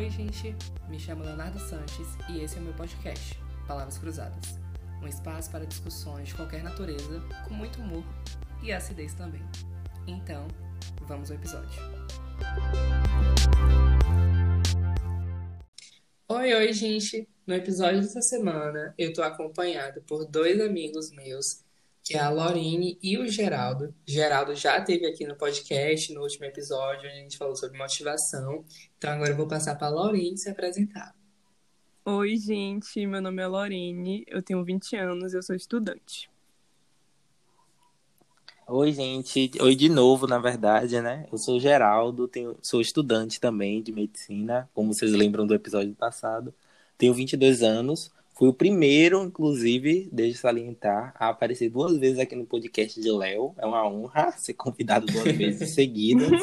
oi, gente. Me chamo Leonardo Sanches e esse é o meu podcast, Palavras Cruzadas. Um espaço para discussões de qualquer natureza, com muito humor e acidez também. Então, vamos ao episódio. Oi, oi, gente. No episódio dessa semana, eu tô acompanhado por dois amigos meus que é a Lorine e o Geraldo. Geraldo já esteve aqui no podcast, no último episódio, onde a gente falou sobre motivação. Então agora eu vou passar para a Lorine se apresentar. Oi, gente, meu nome é Lorine, eu tenho 20 anos, eu sou estudante. Oi, gente. Oi de novo, na verdade, né? Eu sou o Geraldo, tenho, sou estudante também de medicina, como vocês lembram do episódio passado. Tenho 22 anos, Fui o primeiro, inclusive, desde salientar, a aparecer duas vezes aqui no podcast de Léo. É uma honra ser convidado duas vezes seguidas.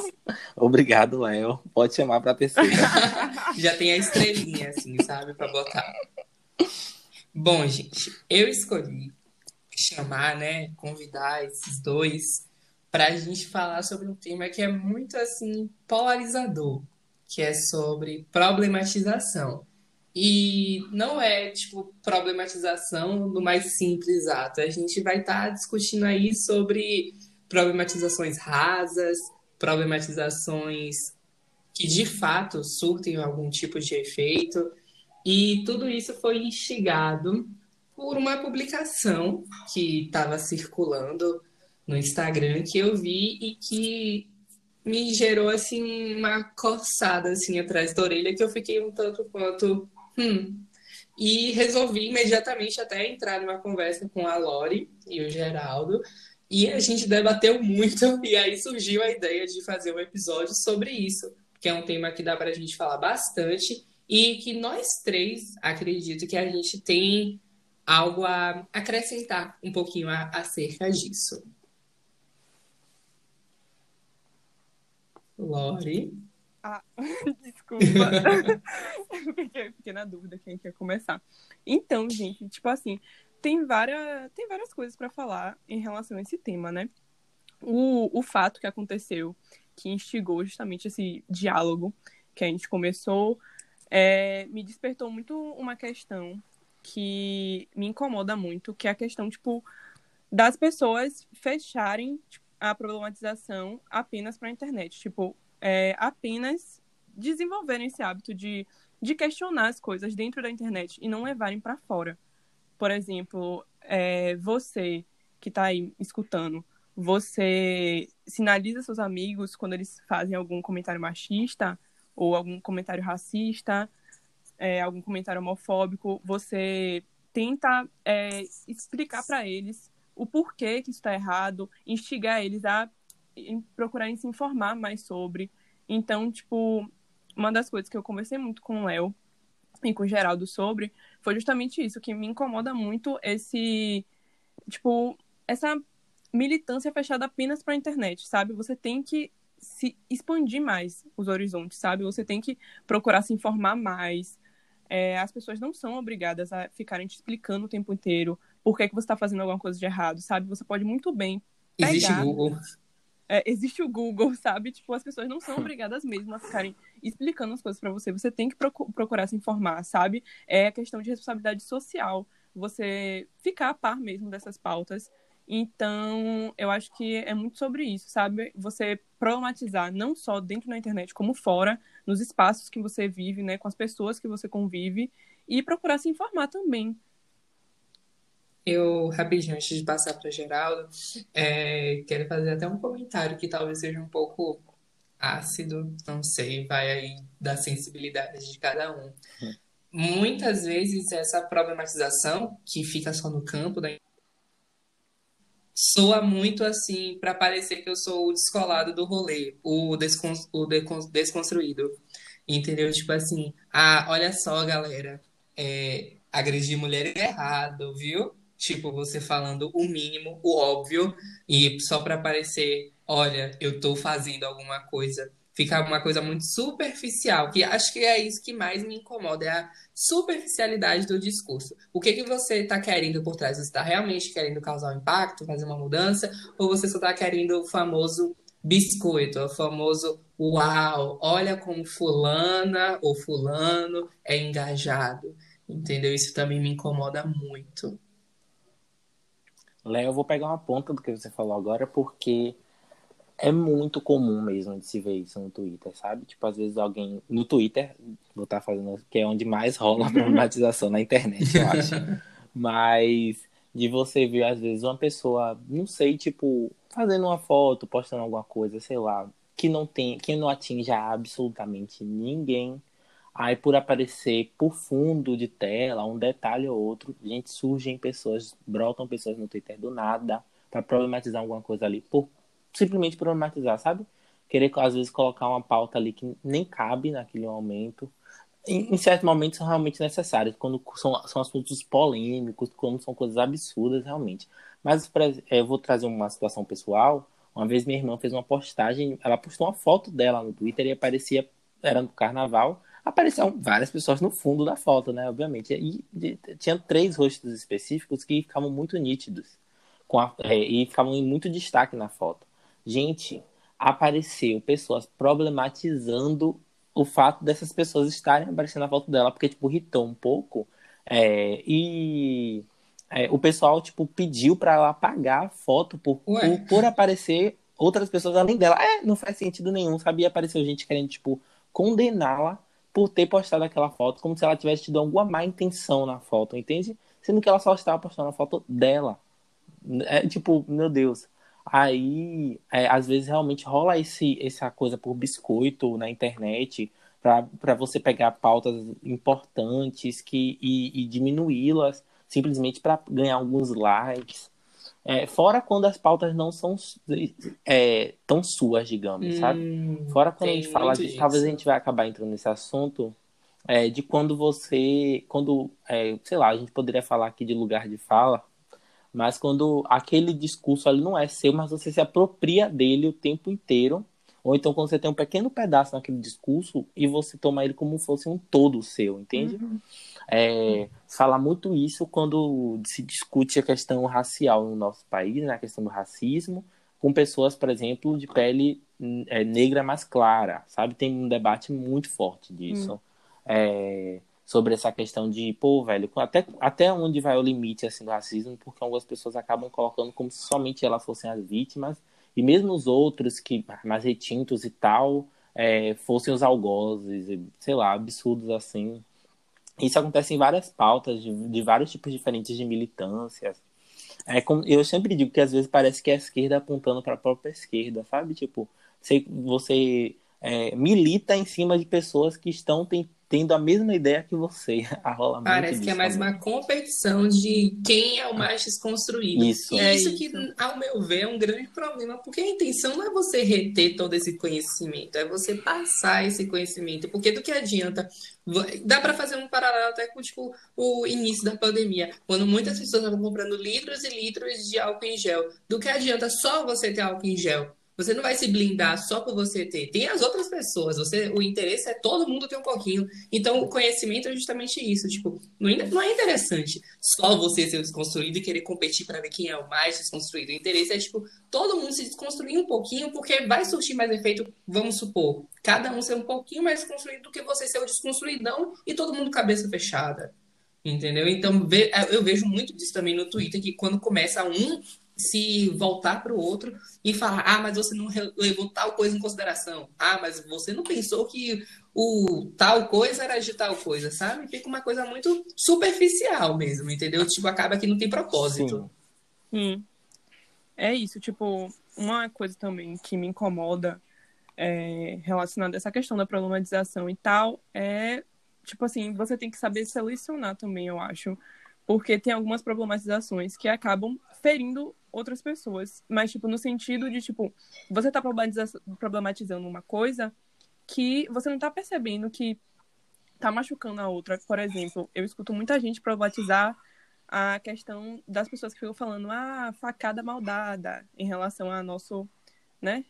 Obrigado, Léo. Pode chamar para a terceira. Já tem a estrelinha, assim, sabe, para botar. Bom, gente, eu escolhi chamar, né, convidar esses dois para a gente falar sobre um tema que é muito, assim, polarizador, que é sobre problematização. E não é, tipo, problematização do mais simples ato. A gente vai estar tá discutindo aí sobre problematizações rasas, problematizações que de fato surtem algum tipo de efeito. E tudo isso foi instigado por uma publicação que estava circulando no Instagram que eu vi e que me gerou assim uma coçada assim atrás da orelha que eu fiquei um tanto quanto Hum. E resolvi imediatamente até entrar numa conversa com a Lori e o Geraldo. E a gente debateu muito, e aí surgiu a ideia de fazer um episódio sobre isso, que é um tema que dá para a gente falar bastante e que nós três acredito que a gente tem algo a acrescentar um pouquinho acerca disso. Lori. Ah, desculpa. fiquei, fiquei na dúvida quem quer começar. Então, gente, tipo assim, tem várias, tem várias coisas para falar em relação a esse tema, né? O, o fato que aconteceu, que instigou justamente esse diálogo que a gente começou, é, me despertou muito uma questão que me incomoda muito, que é a questão, tipo, das pessoas fecharem tipo, a problematização apenas para a internet. Tipo, é, apenas desenvolverem esse hábito de, de questionar as coisas dentro da internet e não levarem para fora. Por exemplo, é, você que está aí escutando, você sinaliza seus amigos quando eles fazem algum comentário machista ou algum comentário racista, é, algum comentário homofóbico, você tenta é, explicar para eles o porquê que isso está errado, instigar eles a procurarem se informar mais sobre. Então, tipo, uma das coisas que eu conversei muito com o Léo e com o Geraldo sobre foi justamente isso, que me incomoda muito esse, tipo, essa militância fechada apenas para a internet, sabe? Você tem que se expandir mais os horizontes, sabe? Você tem que procurar se informar mais. É, as pessoas não são obrigadas a ficarem te explicando o tempo inteiro por que, é que você está fazendo alguma coisa de errado, sabe? Você pode muito bem pegar... Existe Google é, existe o Google, sabe? Tipo, as pessoas não são obrigadas mesmo a ficarem explicando as coisas para você. Você tem que procurar se informar, sabe? É questão de responsabilidade social. Você ficar a par mesmo dessas pautas. Então, eu acho que é muito sobre isso, sabe? Você problematizar não só dentro da internet, como fora, nos espaços que você vive, né? Com as pessoas que você convive. E procurar se informar também, eu, rapidinho, antes de passar para Geraldo, é, quero fazer até um comentário que talvez seja um pouco ácido, não sei, vai aí da sensibilidade de cada um. Muitas vezes essa problematização, que fica só no campo da soa muito assim para parecer que eu sou o descolado do rolê, o, descon o desconstruído. Entendeu? Tipo assim, ah, olha só, galera, é, agredir mulher é errado, viu? Tipo, você falando o mínimo, o óbvio, e só para parecer, olha, eu tô fazendo alguma coisa. Fica uma coisa muito superficial, que acho que é isso que mais me incomoda, é a superficialidade do discurso. O que, que você está querendo por trás? Você está realmente querendo causar um impacto, fazer uma mudança, ou você só está querendo o famoso biscoito, o famoso uau, olha como fulana ou fulano é engajado, entendeu? Isso também me incomoda muito. Léo, eu vou pegar uma ponta do que você falou agora, porque é muito comum mesmo de se ver isso no Twitter, sabe? Tipo, às vezes alguém. No Twitter, vou estar fazendo. que é onde mais rola a problematização na internet, eu acho. Mas de você ver, às vezes, uma pessoa, não sei, tipo, fazendo uma foto, postando alguma coisa, sei lá, que não tem, que não atinja absolutamente ninguém. Aí por aparecer por fundo de tela, um detalhe ou outro, gente, surgem pessoas, brotam pessoas no Twitter do nada para problematizar alguma coisa ali, por simplesmente problematizar, sabe? Querer às vezes colocar uma pauta ali que nem cabe naquele momento. Em, em certos momentos são realmente necessários, quando são, são assuntos polêmicos, quando são coisas absurdas realmente. Mas eu vou trazer uma situação pessoal. Uma vez minha irmã fez uma postagem, ela postou uma foto dela no Twitter e aparecia, era no carnaval, apareciam várias pessoas no fundo da foto, né? Obviamente. E, e tinha três rostos específicos que ficavam muito nítidos a, é, e ficavam em muito destaque na foto. Gente, apareceu pessoas problematizando o fato dessas pessoas estarem aparecendo na foto dela, porque, tipo, irritou um pouco. É, e é, o pessoal, tipo, pediu para ela apagar a foto por, por, por, aparecer outras pessoas além dela. É, não faz sentido nenhum, sabia? Apareceu gente querendo, tipo, condená-la por ter postado aquela foto, como se ela tivesse tido alguma má intenção na foto, entende? Sendo que ela só estava postando a foto dela. É tipo, meu Deus. Aí, é, às vezes, realmente rola esse, essa coisa por biscoito na internet para você pegar pautas importantes que, e, e diminuí-las simplesmente para ganhar alguns likes. É, fora quando as pautas não são é, tão suas, digamos, hum, sabe? Fora quando a gente fala de. Talvez a gente vai acabar entrando nesse assunto é, de quando você. Quando, é, sei lá, a gente poderia falar aqui de lugar de fala, mas quando aquele discurso ali não é seu, mas você se apropria dele o tempo inteiro. Ou então quando você tem um pequeno pedaço naquele discurso e você toma ele como se fosse um todo seu, entende? Uhum. É, fala muito isso quando se discute a questão racial no nosso país, né, a questão do racismo, com pessoas, por exemplo, de pele é, negra mais clara, sabe? Tem um debate muito forte disso. Hum. É, sobre essa questão de, pô, velho, até, até onde vai o limite assim, do racismo, porque algumas pessoas acabam colocando como se somente elas fossem as vítimas, e mesmo os outros que mais retintos e tal, é, fossem os algozes, sei lá, absurdos assim. Isso acontece em várias pautas, de, de vários tipos diferentes de militâncias. É como, eu sempre digo que às vezes parece que é a esquerda apontando para a própria esquerda, sabe? Tipo, você, você é, milita em cima de pessoas que estão tem, tendo a mesma ideia que você. A rola Parece que é mais também. uma competição de quem é o mais desconstruído. Isso. E é isso, isso que, ao meu ver, é um grande problema, porque a intenção não é você reter todo esse conhecimento, é você passar esse conhecimento. Porque do que adianta? Dá para fazer um paralelo até com tipo, o início da pandemia, quando muitas pessoas estavam comprando litros e litros de álcool em gel. Do que adianta só você ter álcool em gel? Você não vai se blindar só por você ter. Tem as outras pessoas. Você, o interesse é todo mundo ter um pouquinho. Então, o conhecimento é justamente isso. Tipo, não é, não é interessante só você ser desconstruído e querer competir para ver quem é o mais desconstruído. O interesse é, tipo, todo mundo se desconstruir um pouquinho, porque vai surtir mais efeito, vamos supor, cada um ser um pouquinho mais desconstruído do que você ser o desconstruidão e todo mundo cabeça fechada. Entendeu? Então, eu vejo muito disso também no Twitter, que quando começa um se voltar para o outro e falar: ah, mas você não levou tal coisa em consideração. Ah, mas você não pensou que o tal coisa era de tal coisa, sabe? Fica uma coisa muito superficial mesmo, entendeu? Tipo, acaba que não tem propósito. Sim. É isso, tipo, uma coisa também que me incomoda é, relacionada a essa questão da problematização e tal é, tipo assim, você tem que saber selecionar também, eu acho. Porque tem algumas problematizações que acabam ferindo outras pessoas. Mas, tipo, no sentido de, tipo, você tá problematizando uma coisa que você não tá percebendo que tá machucando a outra. Por exemplo, eu escuto muita gente problematizar a questão das pessoas que ficam falando, ah, facada maldada, em relação ao nosso, né?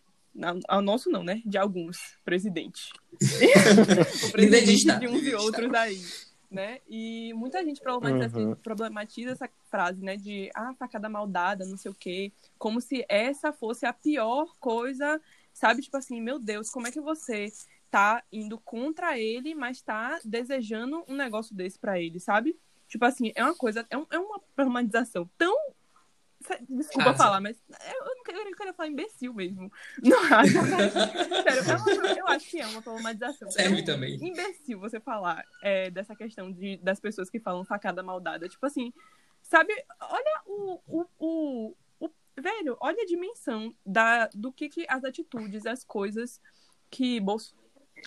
Ao nosso não, né? De alguns, presidente. o presidente de uns e outros aí né? E muita gente problematiza, uhum. problematiza, essa frase, né? De ah, facada maldada, não sei o quê. Como se essa fosse a pior coisa Sabe? Tipo assim, meu Deus, como é que você tá indo contra ele, mas tá desejando um negócio desse para ele, sabe? Tipo assim, é uma coisa, é, um, é uma problematização tão. Desculpa falar, mas eu, não queria, eu queria falar imbecil mesmo. Não acho. Sério, é uma, eu acho que é uma problematização. Serve também. Imbecil você falar é, dessa questão de, das pessoas que falam facada maldada. Tipo assim, sabe? Olha o, o, o, o velho, olha a dimensão da, do que, que as atitudes, as coisas que Bolso...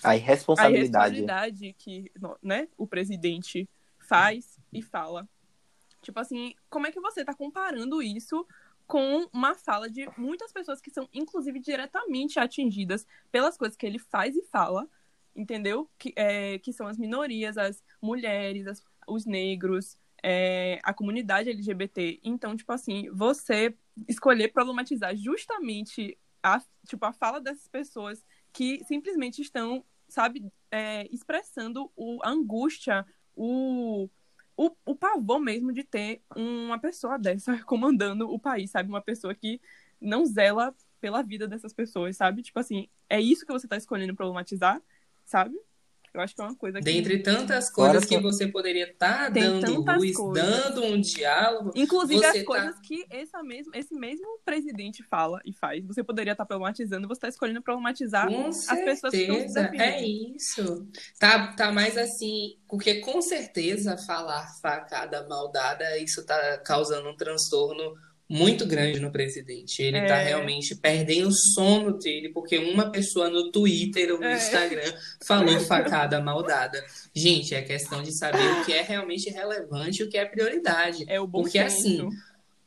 a irresponsabilidade. a irresponsabilidade que né, o presidente faz e fala. Tipo assim, como é que você tá comparando isso com uma fala de muitas pessoas que são, inclusive, diretamente atingidas pelas coisas que ele faz e fala, entendeu? Que, é, que são as minorias, as mulheres, as, os negros, é, a comunidade LGBT. Então, tipo assim, você escolher problematizar justamente a, tipo, a fala dessas pessoas que simplesmente estão, sabe, é, expressando o, a angústia, o, o, o pavor mesmo de ter uma pessoa dessa comandando o país, sabe? Uma pessoa que não zela pela vida dessas pessoas, sabe? Tipo assim, é isso que você tá escolhendo problematizar, sabe? Eu acho que é uma coisa que... Dentre tantas coisas que você poderia estar tá dando luz, coisas. dando um diálogo... Inclusive as tá... coisas que essa mesmo, esse mesmo presidente fala e faz. Você poderia estar tá problematizando, você está escolhendo problematizar com as certeza, pessoas que estão É isso. Tá, tá mais assim... Porque com certeza falar facada maldada, isso tá causando um transtorno muito grande no presidente. Ele tá é. tá realmente perdendo o sono dele, porque uma pessoa no Twitter ou no é. Instagram falou facada maldada. Gente, é questão de saber o que é realmente relevante e o que é prioridade. É o bom porque senso. assim.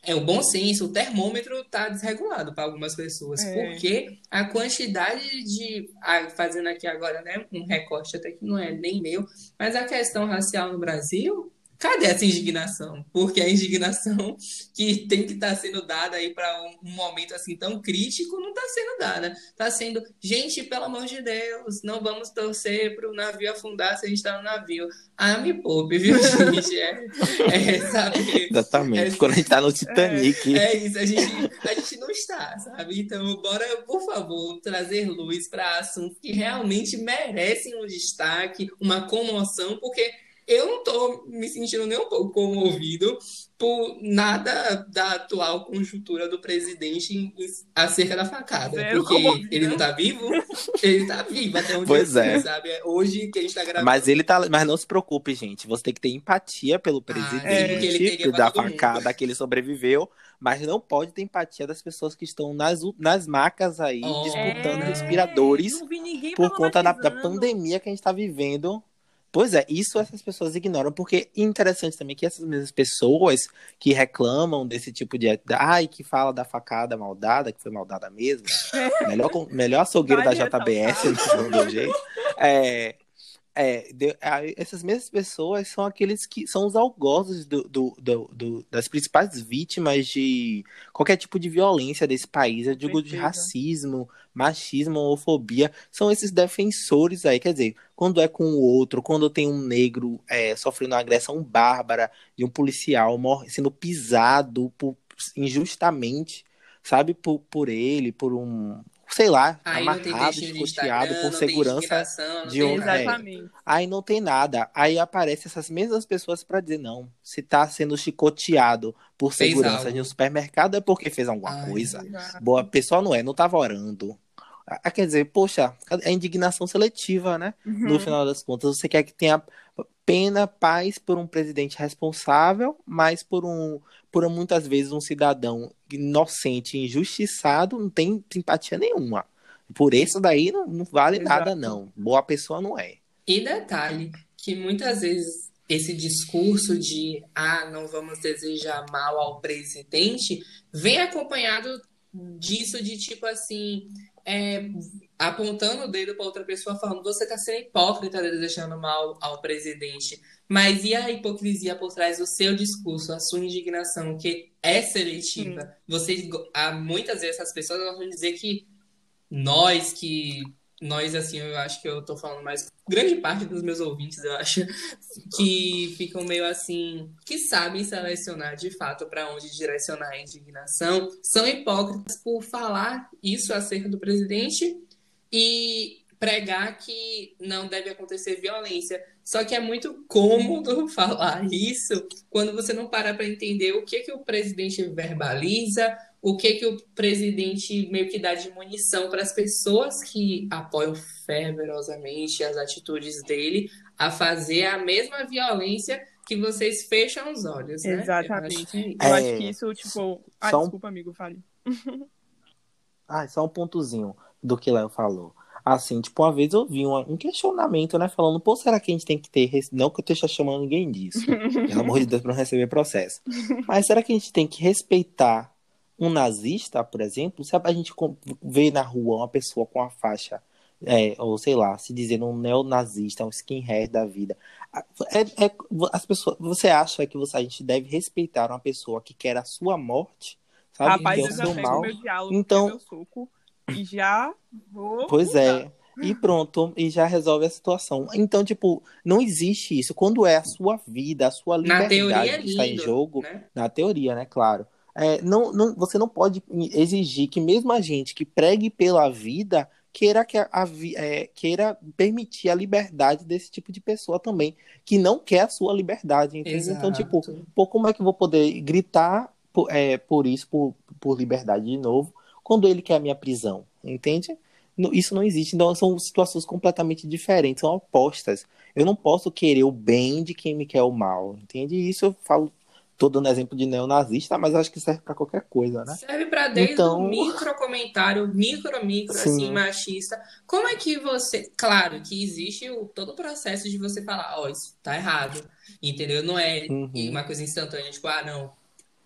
É o bom senso, o termômetro tá desregulado para algumas pessoas, é. porque a quantidade de. Ah, fazendo aqui agora, né? Um recorte até que não é nem meu, mas a questão racial no Brasil Cadê essa indignação? Porque a indignação que tem que estar tá sendo dada aí para um, momento assim tão crítico não está sendo dada. Está sendo, gente, pelo amor de Deus, não vamos torcer para o navio afundar se a gente está no navio. Ah, me poupe, viu, gente? É, é sabe? Exatamente. É, Quando a gente está no Titanic. É, é, isso, a gente, a gente não está, sabe? Então, bora, por favor, trazer luz para assuntos que realmente merecem um destaque, uma comoção, porque eu não estou me sentindo nem um pouco comovido por nada da atual conjuntura do presidente acerca da facada. Zero porque comovido. ele não está vivo, ele está vivo até onde pois é. sabe? É hoje que a gente está gravando. Mas ele tá. Mas não se preocupe, gente. Você tem que ter empatia pelo presidente ah, é. da facada que ele sobreviveu. Mas não pode ter empatia das pessoas que estão nas, nas macas aí, oh, disputando é. respiradores por conta da, da pandemia que a gente está vivendo Pois é, isso essas pessoas ignoram, porque interessante também que essas mesmas pessoas que reclamam desse tipo de. Ai, que fala da facada maldada, que foi maldada mesmo. melhor, melhor açougueiro da JBS, não deu jeito. É, é, de, essas mesmas pessoas são aqueles que são os algozes do, do, do, do, das principais vítimas de qualquer tipo de violência desse país. Eu digo de racismo, machismo, homofobia. São esses defensores aí. Quer dizer, quando é com o outro, quando tem um negro é, sofrendo uma agressão bárbara de um policial sendo pisado por, injustamente, sabe, por, por ele, por um, sei lá, aí amarrado, escoteado por segurança de um. É, aí não tem nada. Aí aparecem essas mesmas pessoas para dizer, não, se tá sendo chicoteado por fez segurança algo. de um supermercado é porque fez alguma Ai, coisa. Boa, pessoal não é, não tava orando. Ah, quer dizer, poxa, a indignação seletiva, né? Uhum. No final das contas, você quer que tenha pena, paz por um presidente responsável, mas por um, por muitas vezes um cidadão inocente, injustiçado, não tem simpatia nenhuma. Por isso daí não, não vale Exato. nada, não. Boa pessoa não é. E detalhe, que muitas vezes esse discurso de ah, não vamos desejar mal ao presidente vem acompanhado disso de tipo assim, é, apontando o dedo para outra pessoa, falando: você está sendo hipócrita desejando mal ao presidente. Mas e a hipocrisia por trás do seu discurso, a sua indignação, que é seletiva? Sim. Vocês, há muitas vezes essas pessoas vão dizer que nós que nós, assim, eu acho que eu tô falando mais. Grande parte dos meus ouvintes, eu acho, que ficam meio assim, que sabem selecionar de fato para onde direcionar a indignação, são hipócritas por falar isso acerca do presidente e pregar que não deve acontecer violência. Só que é muito cômodo falar isso quando você não para para entender o que, que o presidente verbaliza, o que que o presidente meio que dá de munição para as pessoas que apoiam fervorosamente as atitudes dele a fazer a mesma violência que vocês fecham os olhos, né? Exatamente. Eu acho, é... eu acho que isso, tipo... Ah, só desculpa, amigo, fale. ah, só um pontozinho do que Léo falou. Assim, tipo, uma vez eu vi um, questionamento, né? Falando, pô, será que a gente tem que ter. Não que eu esteja chamando ninguém disso. pelo amor de Deus, pra não receber processo. Mas será que a gente tem que respeitar um nazista, por exemplo, se a gente vê na rua uma pessoa com a faixa, é, ou sei lá, se dizendo um neonazista, um skinhead da vida, é, é, as pessoas, você acha que você, a gente deve respeitar uma pessoa que quer a sua morte? Sabe? Rapaz, eu já mal. meu diálogo, então, meu soco, e já vou. Pois é. E pronto, e já resolve a situação. Então, tipo, não existe isso. Quando é a sua vida, a sua liberdade é que está em jogo, né? na teoria, né? Claro é, não, não, você não pode exigir que mesmo a gente que pregue pela vida queira, que a, a é, queira permitir a liberdade desse tipo de pessoa também, que não quer a sua liberdade. Então, tipo, pô, como é que eu vou poder gritar por, é, por isso, por, por liberdade de novo, quando ele quer a minha prisão? Entende? Isso não existe. Então, são situações completamente diferentes, são opostas. Eu não posso querer o bem de quem me quer o mal, entende? Isso eu falo Tô dando exemplo de neonazista, mas acho que serve para qualquer coisa, né? Serve para desde então... um micro comentário, micro, micro, Sim. assim, machista. Como é que você. Claro que existe o, todo o processo de você falar, ó, oh, isso tá errado. Entendeu? Não é uhum. uma coisa instantânea, tipo, ah, não,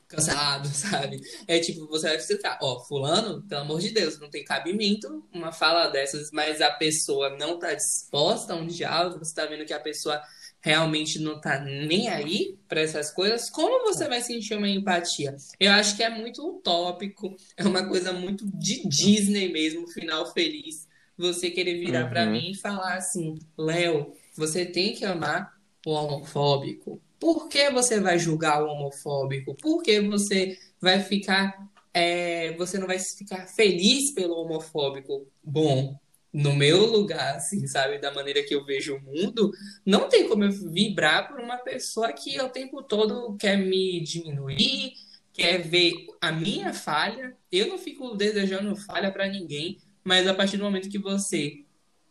cancelado, sabe? É tipo, você vai citar, ó, fulano, pelo amor de Deus, não tem cabimento uma fala dessas, mas a pessoa não tá disposta a um diálogo, você tá vendo que a pessoa realmente não tá nem aí para essas coisas, como você vai sentir uma empatia? Eu acho que é muito utópico, é uma coisa muito de Disney mesmo, final feliz. Você querer virar uhum. para mim e falar assim: Léo, você tem que amar o homofóbico. Por que você vai julgar o homofóbico? Por que você vai ficar. É, você não vai ficar feliz pelo homofóbico? Bom, no meu lugar, assim, sabe, da maneira que eu vejo o mundo, não tem como eu vibrar por uma pessoa que o tempo todo quer me diminuir, quer ver a minha falha. Eu não fico desejando falha para ninguém, mas a partir do momento que você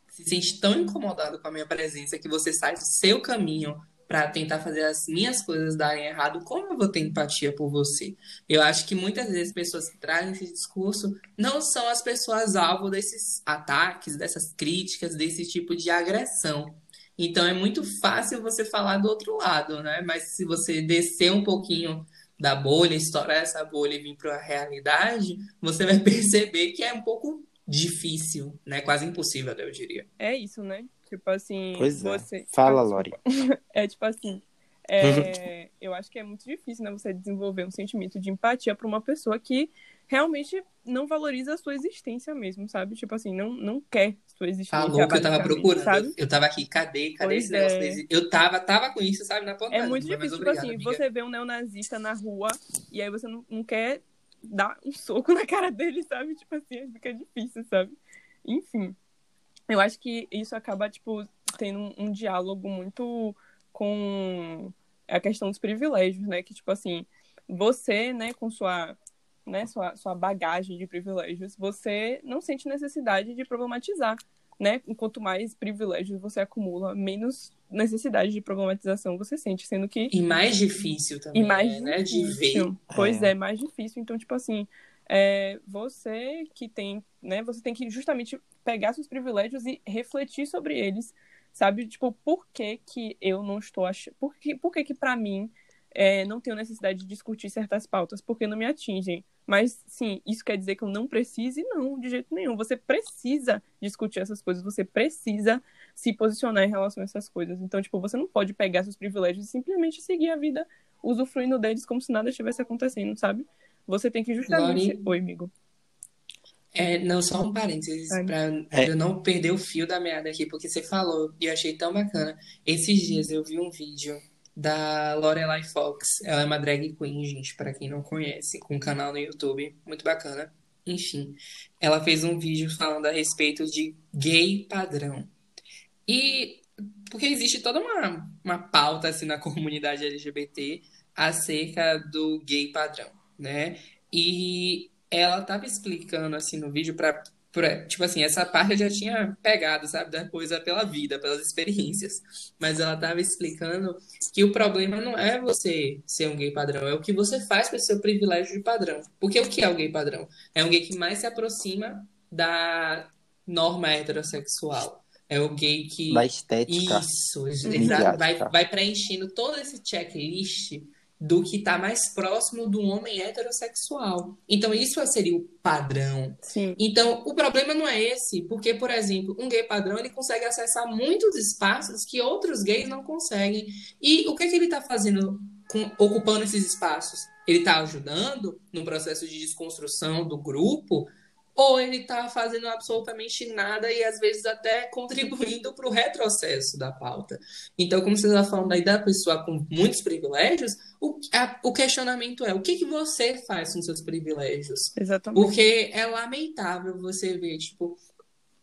se sente tão incomodado com a minha presença que você sai do seu caminho para tentar fazer as minhas coisas darem errado, como eu vou ter empatia por você? Eu acho que muitas vezes pessoas que trazem esse discurso não são as pessoas alvo desses ataques, dessas críticas, desse tipo de agressão. Então é muito fácil você falar do outro lado, né? Mas se você descer um pouquinho da bolha, estourar essa bolha e vir para a realidade, você vai perceber que é um pouco difícil, né? Quase impossível, eu diria. É isso, né? Tipo assim, pois é. você. Fala, Lori. é tipo assim. É, eu acho que é muito difícil, né, você desenvolver um sentimento de empatia para uma pessoa que realmente não valoriza a sua existência mesmo, sabe? Tipo assim, não, não quer sua existência. Falou que eu tava procurando. Sabe? Eu tava aqui, cadê? Cadê pois esse é. negócio? Eu tava, tava com isso, sabe, na ponta. É muito difícil, tipo assim, amiga. você vê um neonazista na rua e aí você não, não quer dar um soco na cara dele, sabe? Tipo assim, fica difícil, sabe? Enfim eu acho que isso acaba, tipo, tendo um, um, diálogo muito com a questão dos privilégios, né? Que, tipo assim, você, né, com sua, né, sua, sua bagagem de privilégios, você não sente necessidade de problematizar, né? Quanto mais privilégios você acumula, menos necessidade de problematização você sente, sendo que... E mais difícil também, e mais é, né? De ver. Pois é. é, mais difícil. Então, tipo assim, é, você que tem, né? Você tem que justamente pegar seus privilégios e refletir sobre eles, sabe? Tipo, por que que eu não estou achando... Por que, por que que pra mim é, não tenho necessidade de discutir certas pautas? Porque não me atingem. Mas, sim, isso quer dizer que eu não precise? Não, de jeito nenhum. Você precisa discutir essas coisas, você precisa se posicionar em relação a essas coisas. Então, tipo, você não pode pegar seus privilégios e simplesmente seguir a vida usufruindo deles como se nada estivesse acontecendo, sabe? Você tem que justamente. Oi, amigo. É, não, só um parênteses, pra É. eu não perder o fio da meada aqui, porque você falou e eu achei tão bacana. Esses dias eu vi um vídeo da Lorelai Fox. Ela é uma drag queen, gente, pra quem não conhece, com um canal no YouTube, muito bacana. Enfim, ela fez um vídeo falando a respeito de gay padrão. E porque existe toda uma, uma pauta assim na comunidade LGBT acerca do gay padrão, né? E ela tava explicando assim no vídeo para tipo assim, essa parte eu já tinha pegado, sabe, da coisa pela vida, pelas experiências. Mas ela tava explicando que o problema não é você ser um gay padrão, é o que você faz esse seu privilégio de padrão. Porque o que é o gay padrão? É um gay que mais se aproxima da norma heterossexual. É o gay que Da estética. isso, exato. Vai, vai preenchendo todo esse checklist do que está mais próximo do homem heterossexual. Então, isso seria o padrão. Sim. Então, o problema não é esse, porque, por exemplo, um gay padrão ele consegue acessar muitos espaços que outros gays não conseguem. E o que, que ele está fazendo com- ocupando esses espaços? Ele está ajudando no processo de desconstrução do grupo? Ou ele está fazendo absolutamente nada e às vezes até contribuindo para o retrocesso da pauta? Então, como você está falando aí da pessoa com muitos privilégios, o, a- o questionamento é: o que, que você faz com seus privilégios? Exatamente. Porque é lamentável você ver, tipo,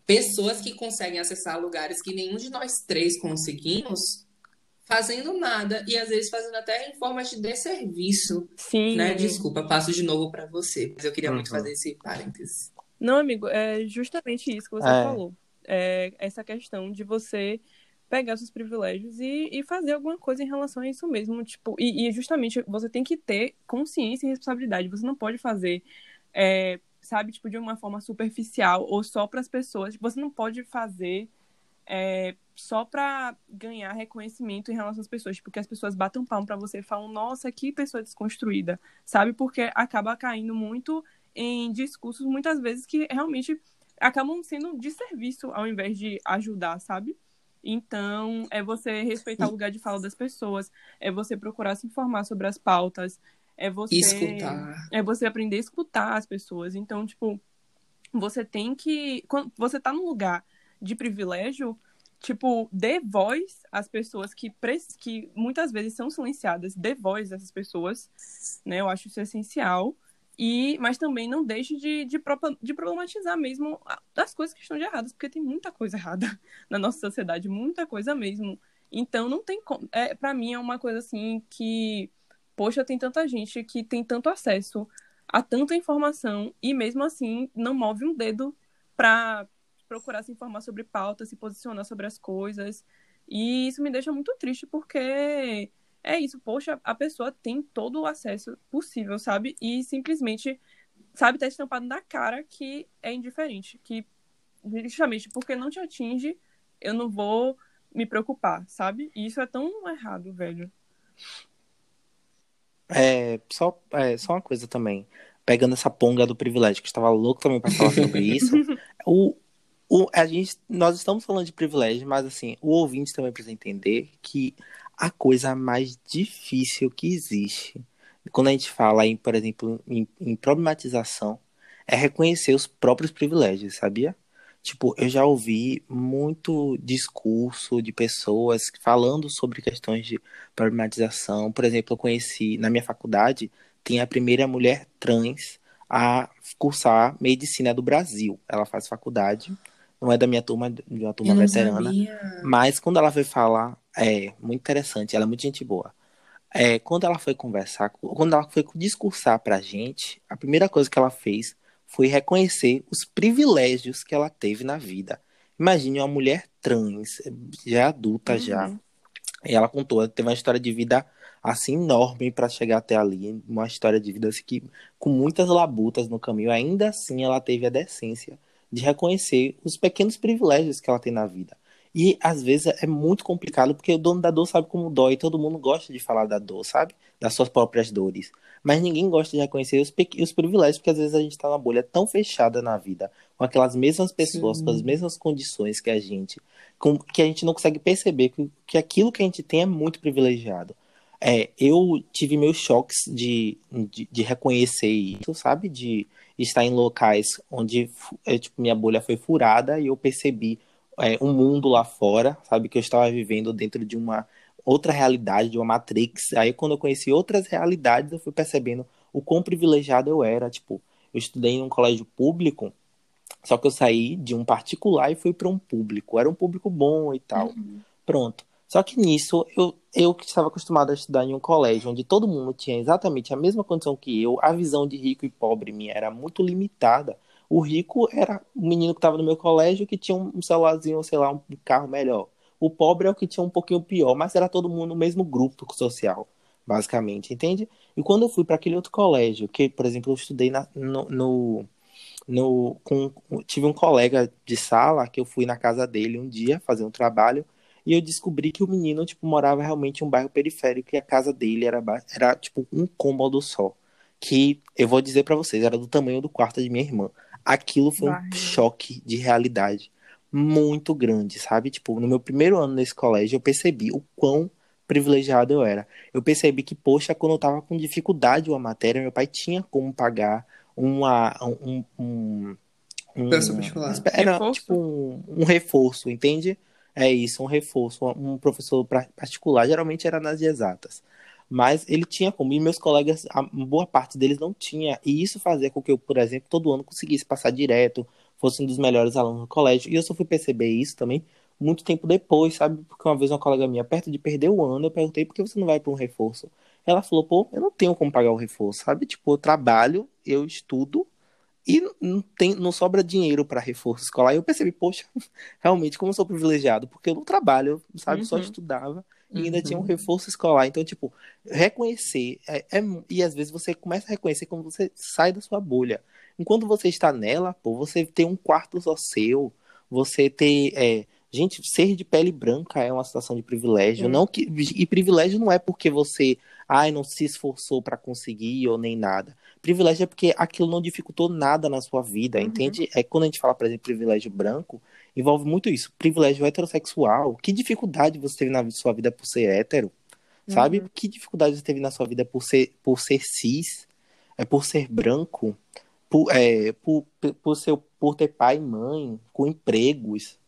pessoas que conseguem acessar lugares que nenhum de nós três conseguimos, fazendo nada e às vezes fazendo até em forma de desserviço, Sim. né? Desculpa, passo de novo para você, mas eu queria muito Uhum. fazer esse parênteses. Não, amigo, é justamente isso que você É. falou. É essa questão de você pegar seus privilégios e, e fazer alguma coisa em relação a isso mesmo. Tipo, e, e justamente você tem que ter consciência e responsabilidade. Você não pode fazer, é, sabe, tipo, de uma forma superficial ou só para as pessoas. Você não pode fazer é, só para ganhar reconhecimento em relação às pessoas. Tipo, que as pessoas batam palmo para você e falam, nossa, que pessoa desconstruída, sabe? Porque acaba caindo muito em discursos, muitas vezes, que realmente acabam sendo de serviço ao invés de ajudar, sabe? Então, é você respeitar o lugar de fala das pessoas, é você procurar se informar sobre as pautas, é você Escutar. é você aprender a escutar as pessoas. Então, tipo, você tem que. Quando você tá num lugar de privilégio, tipo, dê voz às pessoas que, que muitas vezes são silenciadas, dê voz a essas pessoas, né? Eu acho isso essencial. E, mas também não deixe de, de, de problematizar mesmo as coisas que estão de erradas, porque tem muita coisa errada na nossa sociedade, muita coisa mesmo. Então não tem como. É, para mim é uma coisa assim que, poxa, tem tanta gente que tem tanto acesso a tanta informação e mesmo assim não move um dedo para procurar se informar sobre pauta, se posicionar sobre as coisas. E isso me deixa muito triste porque é isso, poxa, a pessoa tem todo o acesso possível, sabe? E simplesmente, sabe, tá estampado na cara que é indiferente, que justamente porque não te atinge, eu não vou me preocupar, sabe? E isso é tão errado, velho. É, só, é, só uma coisa também. Pegando essa ponga do privilégio, que estava louco também para falar sobre isso. o, o, a gente, nós estamos falando de privilégio, mas assim, o ouvinte também precisa entender que a coisa mais difícil que existe, quando a gente fala em, por exemplo, em, em problematização, é reconhecer os próprios privilégios, sabia? Tipo, eu já ouvi muito discurso de pessoas falando sobre questões de problematização. Por exemplo, eu conheci na minha faculdade, tem a primeira mulher trans a cursar medicina do Brasil. Ela faz faculdade, não é da minha turma, de uma turma veterana. sabia. Mas quando ela foi falar, é muito interessante, ela é muito gente boa. É, quando ela foi conversar, quando ela foi discursar pra gente, a primeira coisa que ela fez foi reconhecer os privilégios que ela teve na vida. Imagine uma mulher trans, já é adulta já. Uhum. E ela contou, ela teve uma história de vida assim enorme para chegar até ali, uma história de vida assim, que com muitas labutas no caminho, ainda assim ela teve a decência de reconhecer os pequenos privilégios que ela tem na vida. E às vezes é muito complicado porque o dono da dor sabe como dói, e todo mundo gosta de falar da dor, sabe? Das suas próprias dores. Mas ninguém gosta de reconhecer os, os privilégios, porque às vezes a gente tá numa bolha tão fechada na vida, com aquelas mesmas pessoas, Sim. com as mesmas condições que a gente, com, que a gente não consegue perceber que, que aquilo que a gente tem é muito privilegiado. é, eu tive meus choques de, de, de, reconhecer isso, sabe? De estar em locais onde é, tipo, minha bolha foi furada e eu percebi é, um mundo lá fora, sabe? Que eu estava vivendo dentro de uma outra realidade, de uma matrix. Aí quando eu conheci outras realidades, eu fui percebendo o quão privilegiado eu era. Tipo, eu estudei em um colégio público, só que eu saí de um particular e fui para um público. Era um público bom e tal. Uhum. Pronto. Só que nisso, eu, eu que estava acostumado a estudar em um colégio onde todo mundo tinha exatamente a mesma condição que eu, a visão de rico e pobre minha era muito limitada. O rico era o menino que estava no meu colégio que tinha um celularzinho, sei lá, um carro melhor. O pobre é o que tinha um pouquinho pior, mas era todo mundo no mesmo grupo social, basicamente, entende? E quando eu fui para aquele outro colégio, que, por exemplo, eu estudei na, no, no, no com, tive um colega de sala que eu fui na casa dele um dia fazer um trabalho e eu descobri que o menino, tipo, morava realmente em um bairro periférico e a casa dele era, era tipo, um cômodo só. Que, eu vou dizer para vocês, era do tamanho do quarto de minha irmã. Aquilo foi um choque de realidade muito grande, sabe? Tipo, no meu primeiro ano nesse colégio, eu percebi o quão privilegiado eu era. Eu percebi que, poxa, quando eu tava com dificuldade uma matéria, meu pai tinha como pagar uma, um, um, um, era reforço? tipo um, um reforço, entende? É isso, um reforço, um professor particular, geralmente era nas exatas. Mas ele tinha como, e meus colegas, a boa parte deles não tinha, e isso fazia com que eu, por exemplo, todo ano conseguisse passar direto, fosse um dos melhores alunos do colégio. E eu só fui perceber isso também muito tempo depois, sabe? Porque uma vez uma colega minha, perto de perder o ano, eu perguntei por que você não vai para um reforço? Ela falou, pô, eu não tenho como pagar o reforço, sabe? Tipo, eu trabalho, eu estudo, e não, tem, não sobra dinheiro para reforço escolar. E eu percebi, poxa, realmente, como eu sou privilegiado, porque eu não trabalho, sabe? Uhum. Só estudava e ainda uhum. tinha um uhum. reforço escolar. Então, tipo, reconhecer, é, é, e às vezes você começa a reconhecer quando você sai da sua bolha. Enquanto você está nela, pô, você tem um quarto só seu, você ter. É, gente, ser de pele branca é uma situação de privilégio. Uhum. Não que, e privilégio não é porque você ai, não se esforçou para conseguir ou nem nada. Privilégio é porque aquilo não dificultou nada na sua vida, uhum. entende? É quando a gente fala, por exemplo, privilégio branco, envolve muito isso. Privilégio heterossexual. Que dificuldade você teve na sua vida por ser hétero? Sabe? Uhum. Que dificuldade você teve na sua vida por ser, por ser cis? É por ser branco? Por, é, por, por, seu, por ter pai e mãe, com empregos?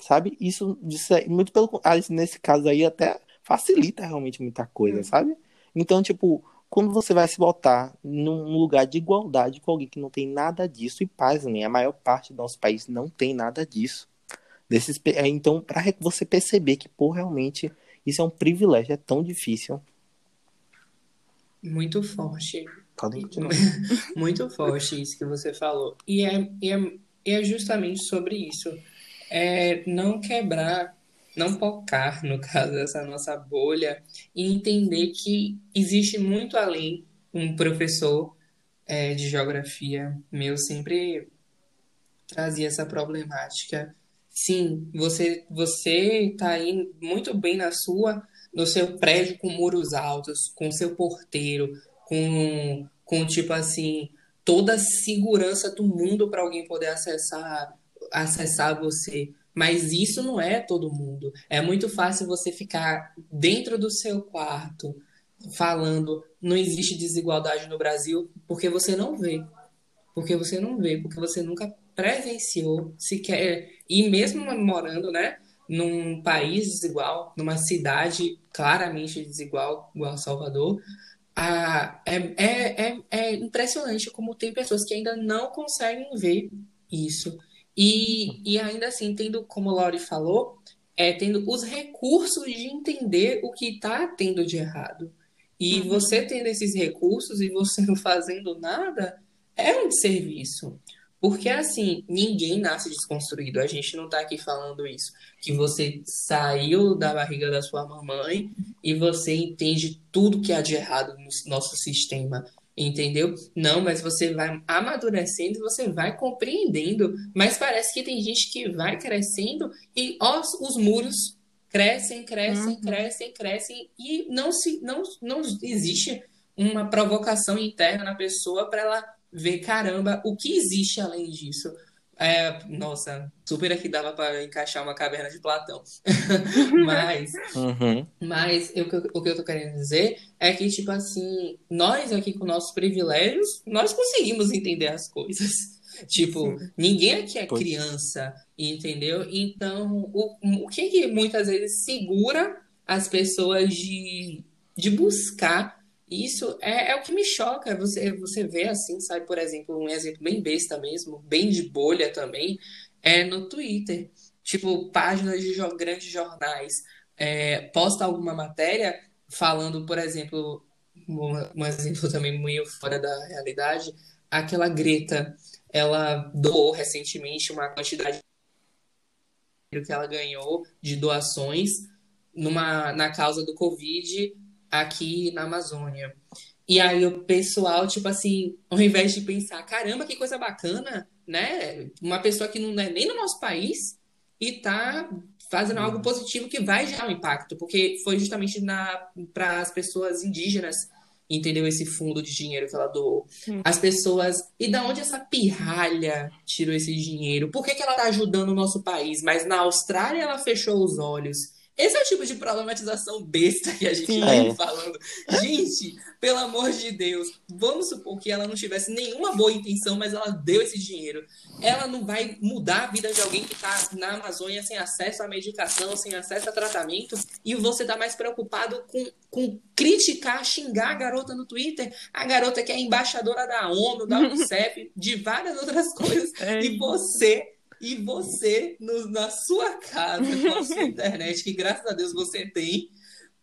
Sabe? Isso, isso é, muito pelo ah, nesse caso aí até facilita realmente muita coisa, uhum. sabe? Então, tipo, quando você vai se botar num lugar de igualdade com alguém que não tem nada disso, e paz, né? a maior parte do nosso país não tem nada disso. Desses, é, então, para você perceber que, pô, realmente, isso é um privilégio, é tão difícil. Muito forte. Muito forte isso que você falou. E é, é, e é justamente sobre isso. É não quebrar não focar, no caso, dessa nossa bolha e entender que existe muito além. Um professor é, de geografia meu sempre trazia essa problemática. Sim, você você está aí muito bem na sua, no seu prédio com muros altos, com seu porteiro, com, com tipo assim toda a segurança do mundo para alguém poder acessar acessar você. Mas isso não é todo mundo. É muito fácil você ficar dentro do seu quarto falando não existe desigualdade no Brasil porque você não vê. Porque você não vê, porque você nunca presenciou sequer. E mesmo morando, né? Num país desigual, numa cidade claramente desigual, igual Salvador, ah, é, é, é, é impressionante como tem pessoas que ainda não conseguem ver isso. E, e ainda assim, tendo, como o Lauri falou, é, tendo os recursos de entender o que está tendo de errado. E uhum. você tendo esses recursos e você não fazendo nada, é um serviço. Porque, assim, ninguém nasce desconstruído. A gente não está aqui falando isso. Que você saiu da barriga da sua mamãe e você entende tudo que há de errado no nosso sistema entendeu? Não, mas você vai amadurecendo, você vai compreendendo. Mas parece que tem gente que vai crescendo e ó, os muros crescem, crescem, uhum. crescem, crescem e não se não, não existe uma provocação interna na pessoa para ela ver caramba o que existe além disso. É, nossa, super aqui dava para encaixar uma caverna de Platão. mas, Uhum. mas eu, o que eu tô querendo dizer é que, tipo assim, nós aqui com nossos privilégios, nós conseguimos entender as coisas. Tipo, ninguém aqui é Pois. criança, entendeu? Então, o, o que que muitas vezes segura as pessoas de, de buscar isso é, é o que me choca. Você, você vê assim, sabe, por exemplo, um exemplo bem besta mesmo, bem de bolha também, é no Twitter. Tipo, páginas de grandes jornais é, posta alguma matéria falando, por exemplo, um, um exemplo também meio fora da realidade, aquela Greta, ela doou recentemente uma quantidade que ela ganhou de doações numa, na causa do Covid aqui na Amazônia. E aí o pessoal, tipo assim, ao invés de pensar, caramba, que coisa bacana, né? Uma pessoa que não é nem no nosso país e tá fazendo algo positivo que vai gerar um impacto, porque foi justamente para as pessoas indígenas, entendeu? Esse fundo de dinheiro que ela doou. Hum. As pessoas, e da onde essa pirralha tirou esse dinheiro? Por que que ela tá ajudando o nosso país, mas na Austrália ela fechou os olhos? Esse é o tipo de problematização besta que a gente Sim. vai É. falando. Gente, pelo amor de Deus, vamos supor que ela não tivesse nenhuma boa intenção, mas ela deu esse dinheiro. Ela não vai mudar a vida de alguém que está na Amazônia sem acesso à medicação, sem acesso a tratamento, e você tá mais preocupado com, com criticar, xingar a garota no Twitter, a garota que é embaixadora da ONU, da Unicef, de várias outras coisas, É e você, e você, no- na sua casa, com a sua internet, que graças a Deus você tem,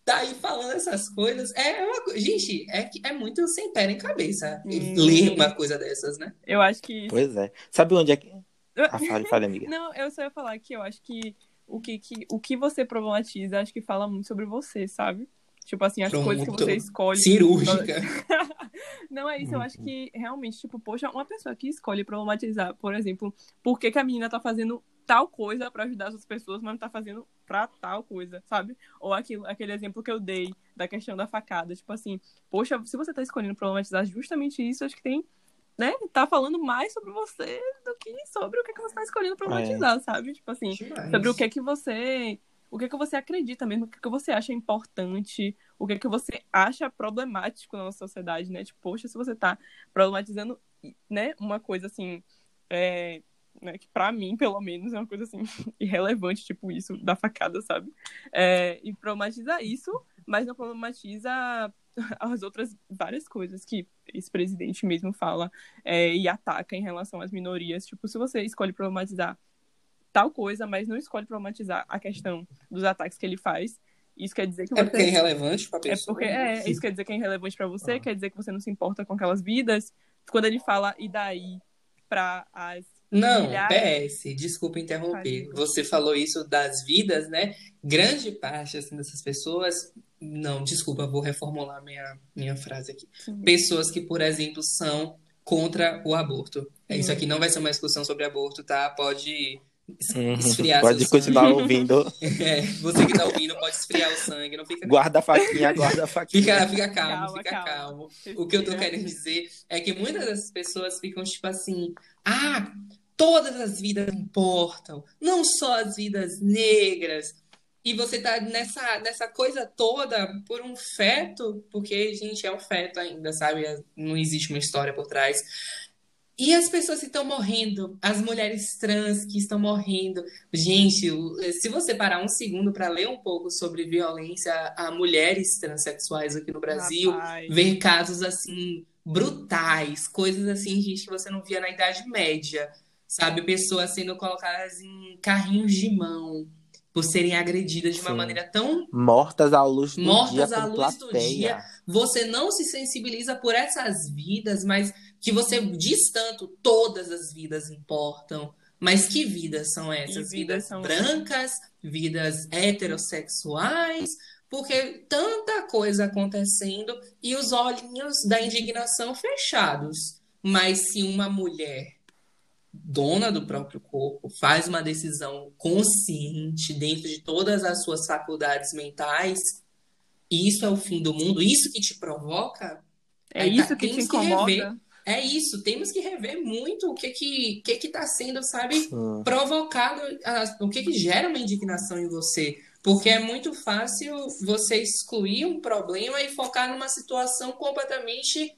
tá aí falando essas coisas. É uma coisa. Gente, é, que- é muito sem pé nem cabeça Hum. ler uma coisa dessas, né? Eu acho que. Pois é. Sabe onde é que. Ah, fale, fale, amiga. Não, eu só ia falar que eu acho que o que, que, o que você problematiza, acho que fala muito sobre você, sabe? Tipo assim, as Pronto. coisas que você escolhe. Cirúrgica. Não é isso, eu acho Uhum. que realmente, tipo, poxa, uma pessoa que escolhe problematizar, por exemplo, por que, que a menina tá fazendo tal coisa pra ajudar as outras pessoas, mas não tá fazendo pra tal coisa, sabe? Ou aquilo, aquele exemplo que eu dei da questão da facada, tipo assim, poxa, se você tá escolhendo problematizar justamente isso, acho que tem, né, tá falando mais sobre você do que sobre o que, que você tá escolhendo problematizar, sabe? Tipo assim, Demais. sobre o que que você o que que você acredita mesmo, o que que você acha importante, o que que você acha problemático na nossa sociedade, né? Tipo, poxa, se você tá problematizando, né, uma coisa assim, é, né, que pra mim, pelo menos, é uma coisa assim, irrelevante, tipo isso, da facada, sabe? É, e problematiza isso, mas não problematiza as outras várias coisas que esse presidente mesmo fala é, e ataca em relação às minorias. Tipo, se você escolhe problematizar tal coisa, mas não escolhe problematizar a questão dos ataques que ele faz, isso quer dizer que É você... porque é irrelevante pra É pessoa. porque é, isso quer dizer que é irrelevante pra você, Ah. quer dizer que você não se importa com aquelas vidas. Quando ele fala e daí pra as Não, milhares- PS, desculpa interromper. Você falou isso das vidas, né? Grande parte assim, dessas pessoas. Não, desculpa, vou reformular minha, minha frase aqui. Pessoas que, por exemplo, são contra o aborto. É, Isso Uhum. aqui não vai ser uma discussão sobre aborto, tá? Pode. Esfriar Pode seu continuar sangue. ouvindo. É, você que tá ouvindo pode esfriar o sangue, não fica Guarda a faquinha, guarda a faquinha. Fica, fica calmo, Calma, fica calma. calmo. O que eu tô querendo dizer é que muitas dessas pessoas ficam tipo assim: ah, todas as vidas importam, não só as vidas negras. E você tá nessa, nessa coisa toda por um feto, porque, gente, é um feto ainda, sabe? Não existe uma história por trás. E as pessoas que estão morrendo, as mulheres trans que estão morrendo. Gente, o- se você parar um segundo para ler um pouco sobre violência a mulheres transexuais aqui no Brasil, Rapaz. ver casos assim brutais, coisas assim, gente, que você não via na Idade Média, sabe? Pessoas sendo colocadas em carrinhos de mão por serem agredidas de uma Sim. maneira tão Mortas à luz do Mortas dia à luz do plateia. dia. você não se sensibiliza por essas vidas, mas que você diz tanto, todas as vidas importam. Mas que vidas são essas? vidas Vidas são- brancas, vidas heterossexuais, porque tanta coisa acontecendo e os olhinhos da indignação fechados. Mas se uma mulher dona do próprio corpo faz uma decisão consciente dentro de todas as suas faculdades mentais, isso é o fim do mundo, isso que te provoca, É tá- isso que te que incomoda. rever. É isso, temos que rever muito o que que, que, que tá sendo, sabe, Sim. provocado, a- o que que gera uma indignação em você. Porque é muito fácil você excluir um problema e focar numa situação completamente,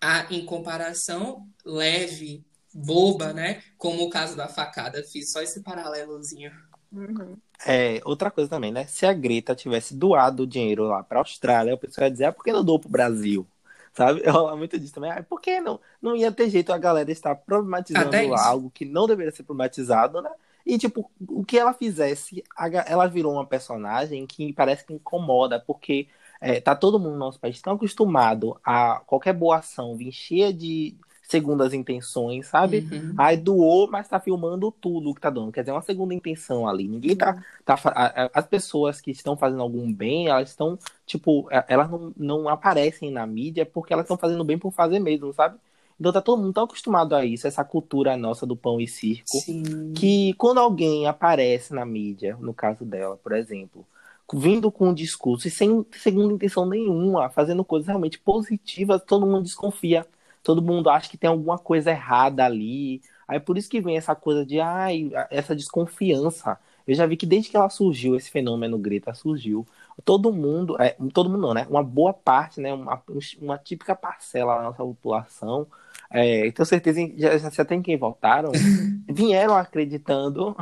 a- em comparação, leve, boba, né? Como o caso da facada. Fiz só esse paralelozinho. Uhum. É, outra coisa também, né? Se a Greta tivesse doado o dinheiro lá pra Austrália, o pessoal ia dizer, ah, por que não doou pro Brasil? Sabe? Rola muito disso também. Ah, por que não? Não ia ter jeito a galera estar problematizando algo que não deveria ser problematizado, né? E, tipo, o que ela fizesse, ela virou uma personagem que parece que incomoda, porque é, tá todo mundo no nosso país tão acostumado a qualquer boa ação vir cheia de segundas intenções, sabe? Uhum. Aí doou, mas tá filmando tudo que tá dando. Quer dizer, é uma segunda intenção ali. Ninguém tá. tá fa- a- a- as pessoas que estão fazendo algum bem, elas estão, tipo, a- elas não, não aparecem na mídia porque elas estão fazendo bem por fazer mesmo, sabe? Então tá todo mundo tão acostumado a isso, essa cultura nossa do pão e circo, Sim. que quando alguém aparece na mídia, no caso dela, por exemplo, vindo com um discurso e sem segunda intenção nenhuma, fazendo coisas realmente positivas, todo mundo desconfia. Todo mundo acha que tem alguma coisa errada ali. Aí por isso que vem essa coisa de, ai, essa desconfiança. Eu já vi que desde que ela surgiu, esse fenômeno Greta surgiu, todo mundo, é, todo mundo não, né? Uma boa parte, né? Uma, uma típica parcela da nossa população, é, tenho certeza, já, já tem quem votaram, vieram acreditando,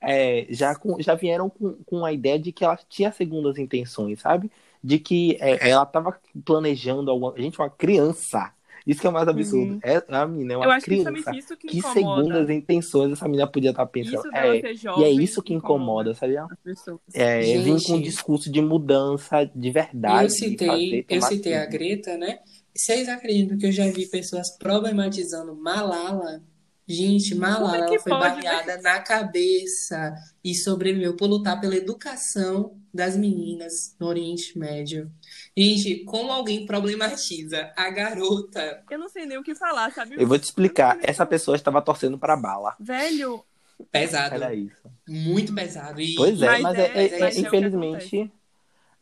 é, já, com, já vieram com, com a ideia de que ela tinha segundas intenções, sabe? De que é, ela estava planejando alguma. Gente, uma criança. Isso que é o mais absurdo. Uhum. É, a menina é uma Eu acho que criança. justamente isso que Que incomoda. segundas intenções essa menina podia estar pensando. Isso dela É, ser e jovem é isso que incomoda, sabia? as pessoas. É, vir com um Gente. discurso de mudança de verdade. Eu citei, fazer eu citei a. Greta, né? Vocês acreditam que eu já vi pessoas problematizando Malala? Gente, Malala é que ela foi pode, baleada na cabeça e sobreviveu por lutar pela educação das meninas no Oriente Médio. Gente, como alguém problematiza a garota? Eu não sei nem o que falar, sabe? Eu vou te explicar. Essa pessoa estava torcendo para bala. Velho, Pesado, Era isso. muito pesado. E, Pois é, Mas mas, é- é, é- mas é é- infelizmente.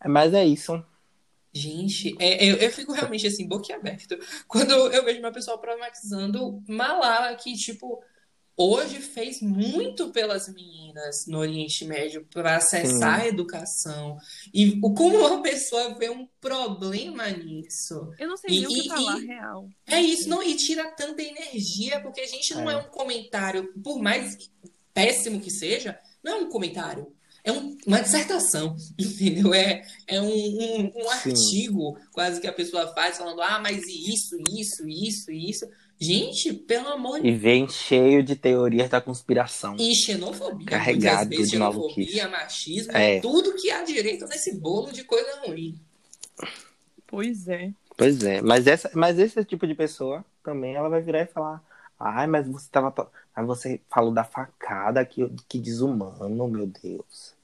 é- Mas é isso. Gente, é- eu, eu fico realmente assim, boquiaberto, quando eu vejo uma pessoa problematizando Malala, que, tipo, hoje fez muito pelas meninas no Oriente Médio para acessar a educação. E o- como uma pessoa vê um problema nisso? eu não sei E- nem o que e- falar e- real. É isso, não, e tira tanta energia, porque a gente não é, É. um comentário, por mais péssimo que seja, não é um comentário. É um- uma dissertação, entendeu? É, é um, um, um Sim. artigo quase que a pessoa faz falando, ah, mas e isso, isso, isso, isso. Gente, pelo amor de E vem cheio de teorias da conspiração. E xenofobia, Carregado vezes, de maluquice. xenofobia, machismo, É. tudo que há direito nesse bolo de coisa ruim. Pois é. Pois é, mas, essa, mas esse tipo de pessoa também ela vai virar e falar: Ai, mas você tava. to- Mas você falou da facada, que, que desumano, meu Deus.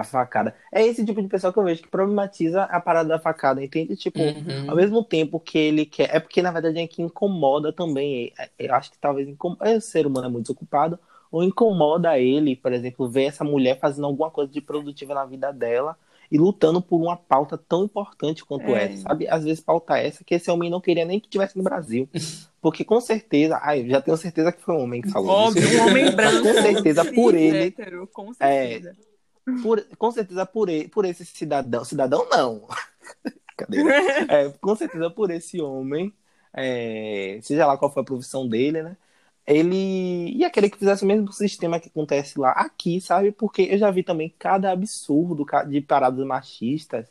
A facada. É esse tipo de pessoa que eu vejo que problematiza a parada da facada, entende? Tipo, Uhum. ao mesmo tempo que ele quer. É porque, na verdade, é que incomoda também. É- Eu acho que talvez é, o ser humano é muito desocupado. Ou incomoda ele, por exemplo, ver essa mulher fazendo alguma coisa de produtiva na vida dela e lutando por uma pauta tão importante quanto É. essa, sabe? Às vezes pauta essa que esse homem não queria nem que tivesse no Brasil. Porque com certeza, ai, já tenho certeza que foi um homem que falou Óbvio, isso. um homem Mas branco. com certeza por ele, hétero, com certeza. Por, com certeza por por esse cidadão, cidadão não. É, com certeza por esse homem, é, seja lá qual foi a profissão dele, né? Ele ia querer que fizesse o mesmo sistema que acontece lá aqui, sabe? Porque eu já vi também cada absurdo de paradas machistas.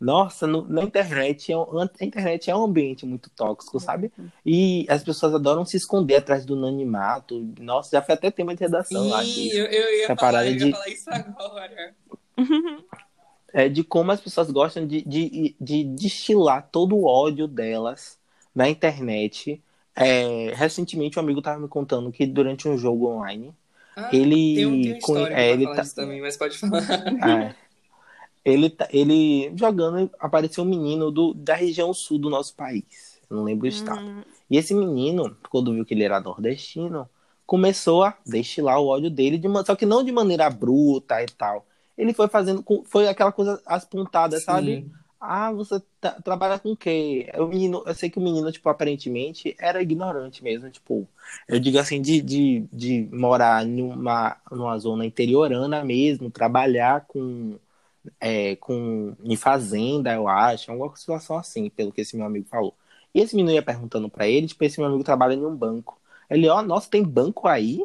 Nossa, no- na internet, é um- a internet é um ambiente muito tóxico, sabe? E as pessoas adoram se esconder atrás do anonimato. Nossa, já foi até tema de redação lá. Ih, disso. eu, eu ia falar, parada eu ia de- falar isso agora. é, de como as pessoas gostam de, de, de destilar todo o ódio delas na internet. É, recentemente, um amigo estava me contando que durante um jogo online, Ah, ele. tem um, tem um é, ele falar tá- também, mas pode falar. é, ele, tá- ele jogando, apareceu um menino do, da região sul do nosso país. Não lembro o estado. Hum, E esse menino, quando viu que ele era nordestino, começou a destilar o ódio dele, de, só que não de maneira bruta e tal. Ele foi fazendo, foi aquela coisa, as pontadas, sabe? Ah, você tá- trabalha com o quê? O menino, eu sei que o menino, tipo, aparentemente era ignorante mesmo, tipo, eu digo assim, de, de, de morar numa, numa zona interiorana mesmo, trabalhar com, é, com, em fazenda, eu acho, alguma situação assim, pelo que esse meu amigo falou. E esse menino ia perguntando pra ele, tipo, esse meu amigo trabalha em um banco. Ele, ó, nossa, tem banco aí?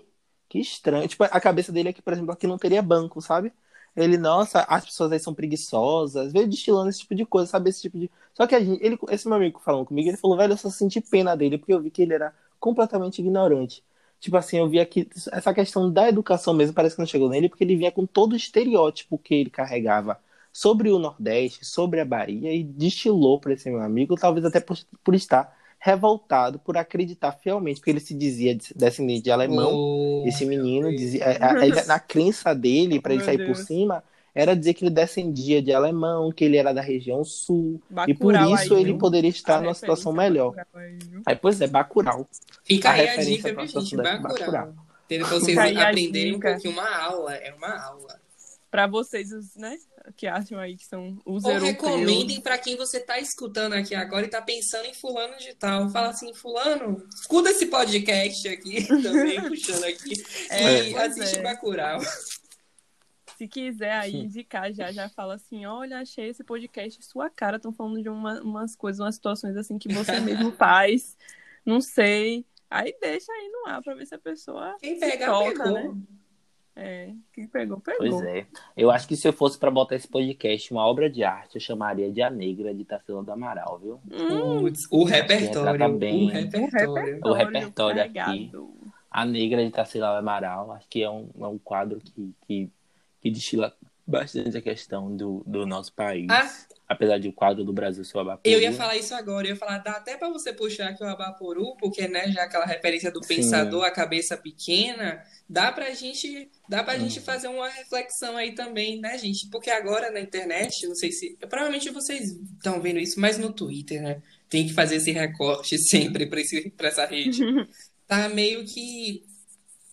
Que estranho. Tipo, a cabeça dele é que, por exemplo, aqui não teria banco, sabe? Ele, nossa, as pessoas aí são preguiçosas, veio destilando esse tipo de coisa, sabe? Esse tipo de. Só que gente, ele, esse meu amigo falando comigo, ele falou, velho, eu só senti pena dele, porque eu vi que ele era completamente ignorante. Tipo assim, eu via que essa questão da educação mesmo parece que não chegou nele, porque ele vinha com todo o estereótipo que ele carregava sobre o Nordeste, sobre a Bahia, e destilou para esse meu amigo, talvez até por, por estar revoltado por acreditar fielmente, porque ele se dizia descendente de alemão. Oh, Esse menino dizia, a- a- ele- na crença dele, para ele sair Deus. por cima, era dizer que ele descendia de alemão, que ele era da região sul, e por Bacurau isso aí, ele viu? poderia estar A numa situação referência melhor. Bacurau aí? Aí, pois é, Bacurau. Fica A aí a referência dica, viu, gente? Bacurau. Bacurau. Entendeu? Pra vocês aprenderem um pouquinho, uma aula. É uma aula. Pra vocês, né, que acham aí que são os Ou europeus. recomendem pra quem você tá escutando aqui agora e tá pensando em fulano de tal. Fala assim, fulano, escuta esse podcast aqui, também puxando aqui. É, e assiste é. Bacurau. Se quiser aí Sim. indicar já, já fala assim, olha, achei esse podcast sua cara, estão falando de uma- umas coisas, umas situações assim que você mesmo faz, não sei. Aí deixa aí no ar pra ver se a pessoa Quem se pegar, toca, pegou. né? É, quem pegou, pegou. Pois é. Eu acho que se eu fosse para botar esse podcast uma obra de arte, eu chamaria de A Negra de Tarsila do Amaral, viu? Hum, o repertório. bem. O repertório. O repertório aqui. A Negra de Tarsila do Amaral, acho que é um, é um quadro que, que, que destila bastante a questão do, do nosso país. Ah, Apesar de o quadro do Brasil ser o Abaporu. eu ia falar isso agora. Eu ia falar, dá até pra você puxar aqui o Abaporu, porque, né, já aquela referência do Sim. pensador, a cabeça pequena, dá pra gente, dá pra Hum. gente fazer uma reflexão aí também, né, gente? Porque agora na internet, não sei se. Provavelmente vocês estão vendo isso, mas no Twitter, né? Tem que fazer esse recorte sempre pra, esse, pra essa rede. tá meio que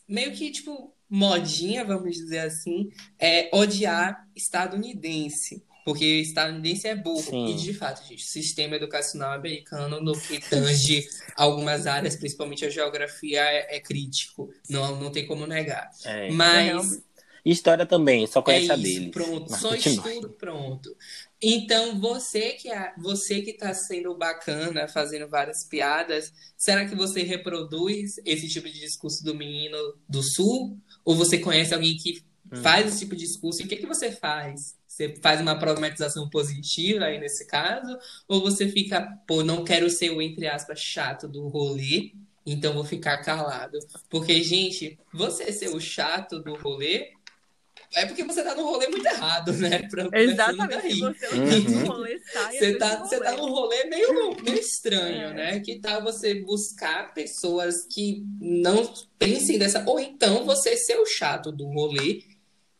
meio que tipo modinha, vamos dizer assim, é odiar estadunidense. Porque estadunidense é burro. Sim. E de fato, gente, o sistema educacional americano, no que tange algumas áreas, principalmente a geografia, é, é crítico. Não, não tem como negar. É. Mas realmente. História também, só é conhece a isso, deles. pronto, Mas só estudo, pronto. Então, você que é, você que tá sendo bacana, fazendo várias piadas, será que você reproduz esse tipo de discurso do menino do sul? Ou você conhece alguém que Hum. faz esse tipo de discurso? E o que que você faz? Você faz uma problematização positiva aí nesse caso? Ou você fica, pô, não quero ser o, entre aspas, chato do rolê, então vou ficar calado? Porque, gente, você ser o chato do rolê é porque você tá no rolê muito errado, né? Pra, Exatamente. Você Uhum. uhum. rolê, Você desse tá, você tá rolê. num rolê meio, meio estranho, É. né? Que tal você buscar pessoas que não pensem dessa. Ou então você ser o chato do rolê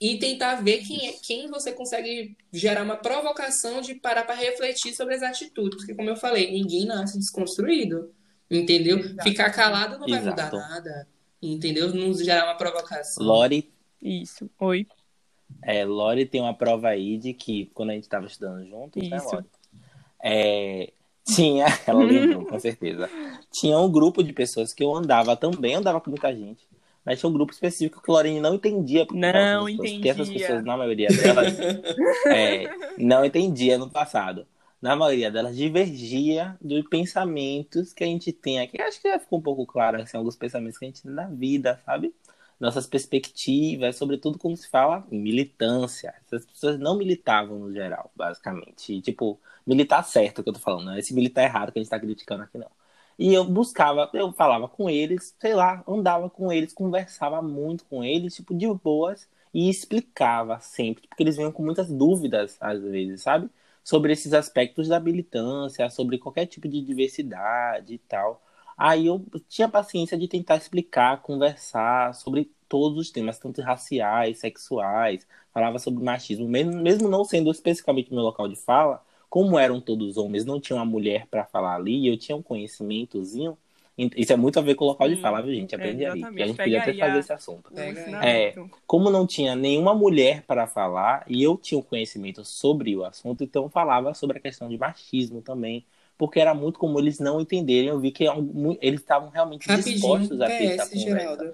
e tentar ver quem, é, quem você consegue gerar uma provocação de parar para refletir sobre as atitudes. Porque, como eu falei, ninguém nasce desconstruído. Entendeu? Exato. Ficar calado não vai Exato. mudar nada. Entendeu? Não gerar uma provocação. Lori, Isso. Oi. É, Lori tem uma prova aí de que, quando a gente estava estudando juntos, né, Isso. Lori? É, tinha, ela lembrou, com certeza. Tinha um grupo de pessoas que eu andava também, andava com muita gente. Mas tinha um grupo específico que Lorene não entendia. Não pessoas, Porque essas entendia. pessoas, na maioria delas, é, não entendia no passado. Na maioria delas, divergia dos pensamentos que a gente tem aqui. Acho que já ficou um pouco claro, assim, alguns pensamentos que a gente tem na vida, sabe? Nossas perspectivas, sobretudo quando se fala militância. Essas pessoas não militavam no geral, basicamente. E, tipo, militar certo que eu tô falando, não é esse militar errado que a gente tá criticando aqui, não. E eu buscava, eu falava com eles, sei lá, andava com eles, conversava muito com eles, tipo, de boas, e explicava sempre, porque eles vinham com muitas dúvidas, às vezes, sabe? Sobre esses aspectos da militância, sobre qualquer tipo de diversidade e tal. Aí eu tinha paciência de tentar explicar, conversar sobre todos os temas, tanto raciais, sexuais, falava sobre machismo, mesmo, mesmo não sendo especificamente meu local de fala, como eram todos homens, não tinha uma mulher para falar ali, eu tinha um conhecimentozinho, Isso é muito a ver com o local de Hum, fala, viu, gente? é, Aprende ali. Que a gente Pega podia até fazer a- esse assunto. Ensinamento. Como não tinha nenhuma mulher para falar, e eu tinha o conhecimento sobre o assunto, então falava sobre a questão de machismo também, porque era muito comum eles não entenderem. Eu vi que eles estavam realmente Rapidinho, dispostos a ter essa PS, conversa. Geraldo.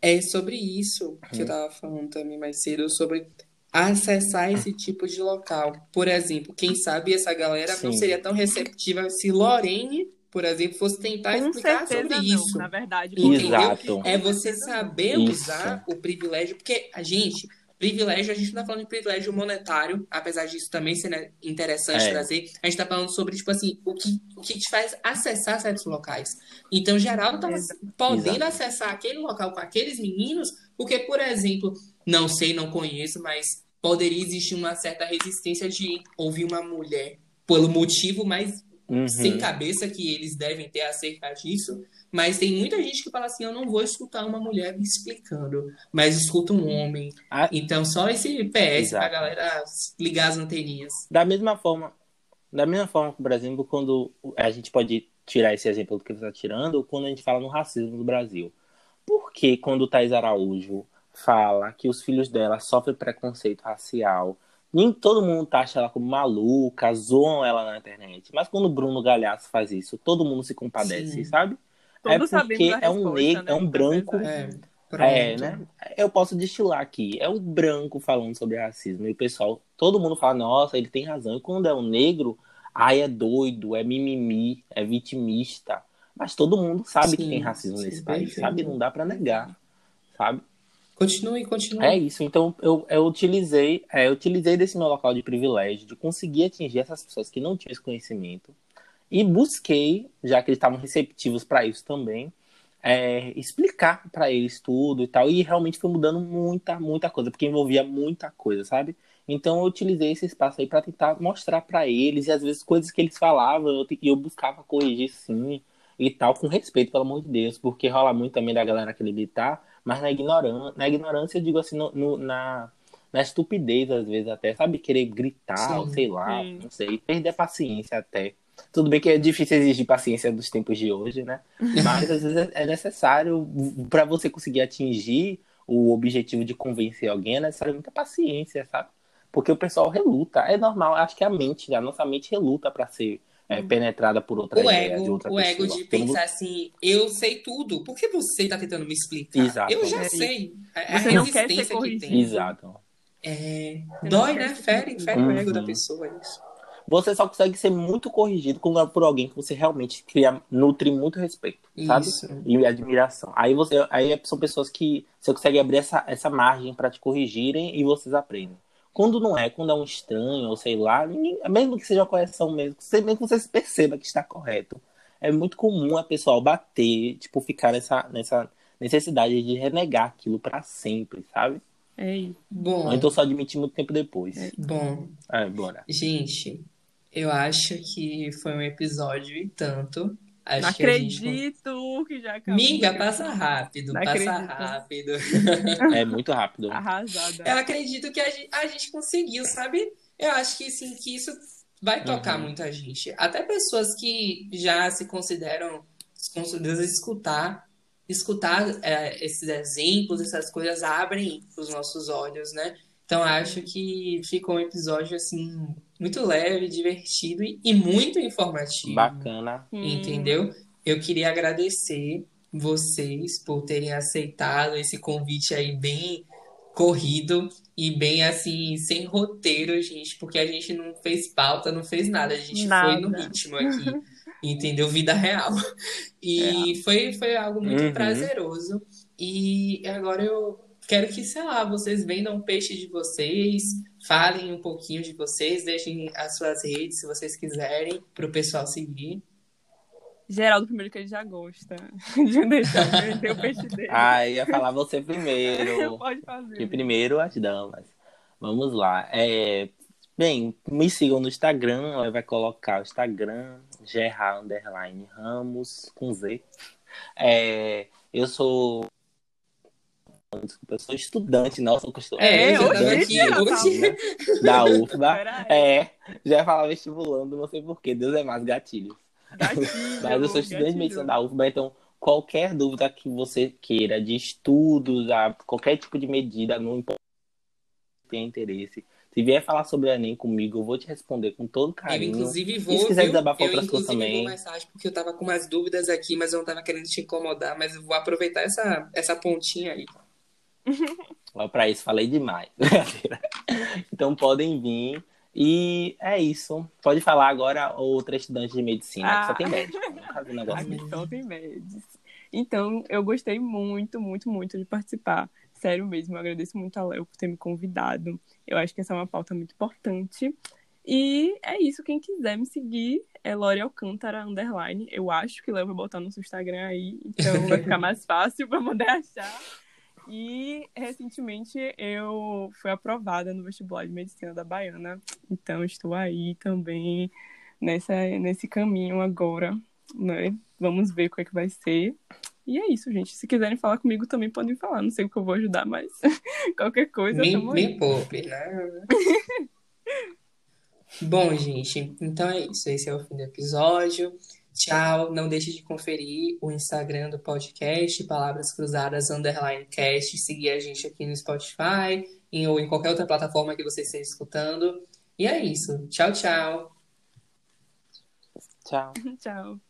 É sobre isso que eu tava falando também mais cedo, sobre acessar esse tipo de local. Por exemplo, quem sabe essa galera não Sim. seria tão receptiva se Lorene, por exemplo, fosse tentar Com explicar sobre não, isso. na verdade. Entendeu? Exato. É você saber Isso. usar o privilégio, porque a gente, privilégio, a gente não tá falando de privilégio monetário, apesar disso também ser né, interessante É. trazer, a gente tá falando sobre, tipo assim, o que, o que te faz acessar certos locais. Então, Geraldo tava Exato. podendo Exato. acessar aquele local com aqueles meninos, porque, por exemplo, não sei, não conheço, mas poderia existir uma certa resistência de ouvir uma mulher pelo motivo mais Uhum. sem cabeça que eles devem ter acerca disso, mas tem muita gente que fala assim, eu não vou escutar uma mulher me explicando, mas escuta um homem. Ah. Então só esse PS pra Exato. galera ligar as anteninhas. Da mesma forma, da mesma forma que o Brasil, quando a gente pode tirar esse exemplo do que você está tirando, quando a gente fala no racismo do Brasil. Por que quando Thais Araújo fala que os filhos dela sofrem preconceito racial, nem todo mundo taxa ela como maluca, zoam ela na internet. Mas quando o Bruno Galhaço faz isso, todo mundo se compadece, Sim. sabe? Todos é porque é um negro, né? é um branco verdade. É, é, né? Eu posso destilar aqui. É um branco falando sobre racismo. E o pessoal, todo mundo fala, nossa, ele tem razão. E quando é um negro, ai, é doido, é mimimi, é vitimista. Mas todo mundo sabe que Sim, tem racismo sim, nesse país, sabe? Não dá pra negar, sabe? Continue, continue. É isso. Então eu, eu utilizei, é, eu utilizei desse meu local de privilégio, de conseguir atingir essas pessoas que não tinham esse conhecimento. E busquei, já que eles estavam receptivos para isso também, é, explicar para eles tudo e tal. E realmente foi mudando muita, muita coisa, porque envolvia muita coisa, sabe? Então eu utilizei esse espaço aí para tentar mostrar para eles, e às vezes coisas que eles falavam, eu, te- eu buscava corrigir sim e tal, com respeito, pelo amor de Deus, porque rola muito também da galera acreditar, mas na ignorância, na ignorância eu digo assim, no, no- na, na estupidez, às vezes até, sabe? Querer gritar, Sim, ou sei lá, sim. não sei, perder a paciência até. Tudo bem que é difícil exigir paciência dos tempos de hoje, né? Mas às vezes é necessário, para você conseguir atingir o objetivo de convencer alguém, é necessário muita paciência, sabe? Porque o pessoal reluta. É normal, acho que a mente, a nossa mente reluta para ser é, penetrada por outra O ideia de ego, outra o ego pessoa. de Todo mundo- pensar assim, eu sei tudo, por que você tá tentando me explicar? Exato. Eu já É sei. A, a Você não quer ser resistência que tem. Exato. É, dói, né? Fere, fere o ego Uhum. da pessoa, isso. Você só consegue ser muito corrigido quando é por alguém que você realmente cria, nutre muito respeito, sabe? Isso. E admiração. Aí você, aí são pessoas que você consegue abrir essa, essa margem para te corrigirem e vocês aprendem. Quando não é, quando é um estranho, ou sei lá, ninguém- mesmo que seja uma correção mesmo, você- mesmo que você perceba que está correto, é muito comum a pessoa bater, tipo, ficar nessa, nessa necessidade de renegar aquilo para sempre, sabe? É isso. Bom, Ou então só admitir muito tempo depois. bom, É, bora. gente, eu acho que foi um episódio e tanto. Acho Não que a gente... acredito que já acabou. Miga, passa rápido, Não passa acredito. rápido. É muito rápido. Arrasada. Eu acredito que a gente, a gente conseguiu, sabe? Eu acho que sim, que isso vai tocar Uhum. muita gente. Até pessoas que já se consideram consideradas escutar, escutar é, esses exemplos, essas coisas abrem os nossos olhos, né? Então acho que ficou um episódio assim muito leve, divertido e, e muito informativo. Bacana. Entendeu? Eu queria agradecer vocês por terem aceitado esse convite aí bem corrido e bem assim, sem roteiro, gente, porque a gente não fez pauta, não fez nada, a gente Nada. foi no ritmo aqui, entendeu? Vida real. E foi, foi algo muito Uhum. prazeroso. E agora eu quero que, sei lá, vocês vendam o peixe de vocês, falem um pouquinho de vocês, deixem as suas redes, se vocês quiserem, para o pessoal seguir. Geraldo, primeiro que ele já gosta de deixar vender o peixe dele. Ah, ia falar você primeiro. Pode fazer. E primeiro as damas. Vamos lá. É, bem, me sigam no Instagram. Ela vai colocar o Instagram, Gerard Underline Ramos, com Z. É, eu sou. Desculpa, eu sou estudante, não, sou costu- É, É, eu já tava hoje, aqui já hoje. da UFBA. É, já falava vestibulando, não sei porquê. Deus é mais gatilhos. Gatilho, Mas eu sou estudante de gatilho. medicina da UFBA, então qualquer dúvida que você queira de estudos, a qualquer tipo de medida, não importa se tem interesse. Se vier falar sobre o Enem comigo, eu vou te responder com todo Eu, carinho. inclusive, E vou. se quiser viu? desabafar eu, outras coisas inclusive, também. vou mensagem porque eu tava com umas dúvidas aqui, mas eu não tava querendo te incomodar, mas eu vou aproveitar essa, essa pontinha aí. Ó, Pra isso, falei demais. Então podem vir. E é isso. Pode falar agora outra estudante de medicina, que só Ah. tem médico. Vamos fazer um negócio Aqui só tem médicos. Então, eu gostei muito, muito, muito de participar. Sério mesmo, eu agradeço muito a Léo por ter me convidado. Eu acho que essa é uma pauta muito importante. E é isso, quem quiser me seguir é Lore Alcântara Underline. Eu acho que Léo vai botar no seu Instagram aí, então vai ficar mais fácil para poder achar. E recentemente eu fui aprovada no vestibular de medicina da Baiana, então estou aí também nessa, nesse caminho agora, né? Vamos ver o que é que vai ser. E é isso, gente. Se quiserem falar comigo também podem falar. Não sei o que eu vou ajudar, mas qualquer coisa, Me, me poupe, né? Bom, gente, então é isso. Esse é o fim do episódio. Tchau. Não deixe de conferir o Instagram do podcast, Palavras Cruzadas Underline Cast. Seguir a gente aqui no Spotify em- ou em qualquer outra plataforma que você esteja escutando. E é isso. Tchau, tchau. Tchau. Tchau.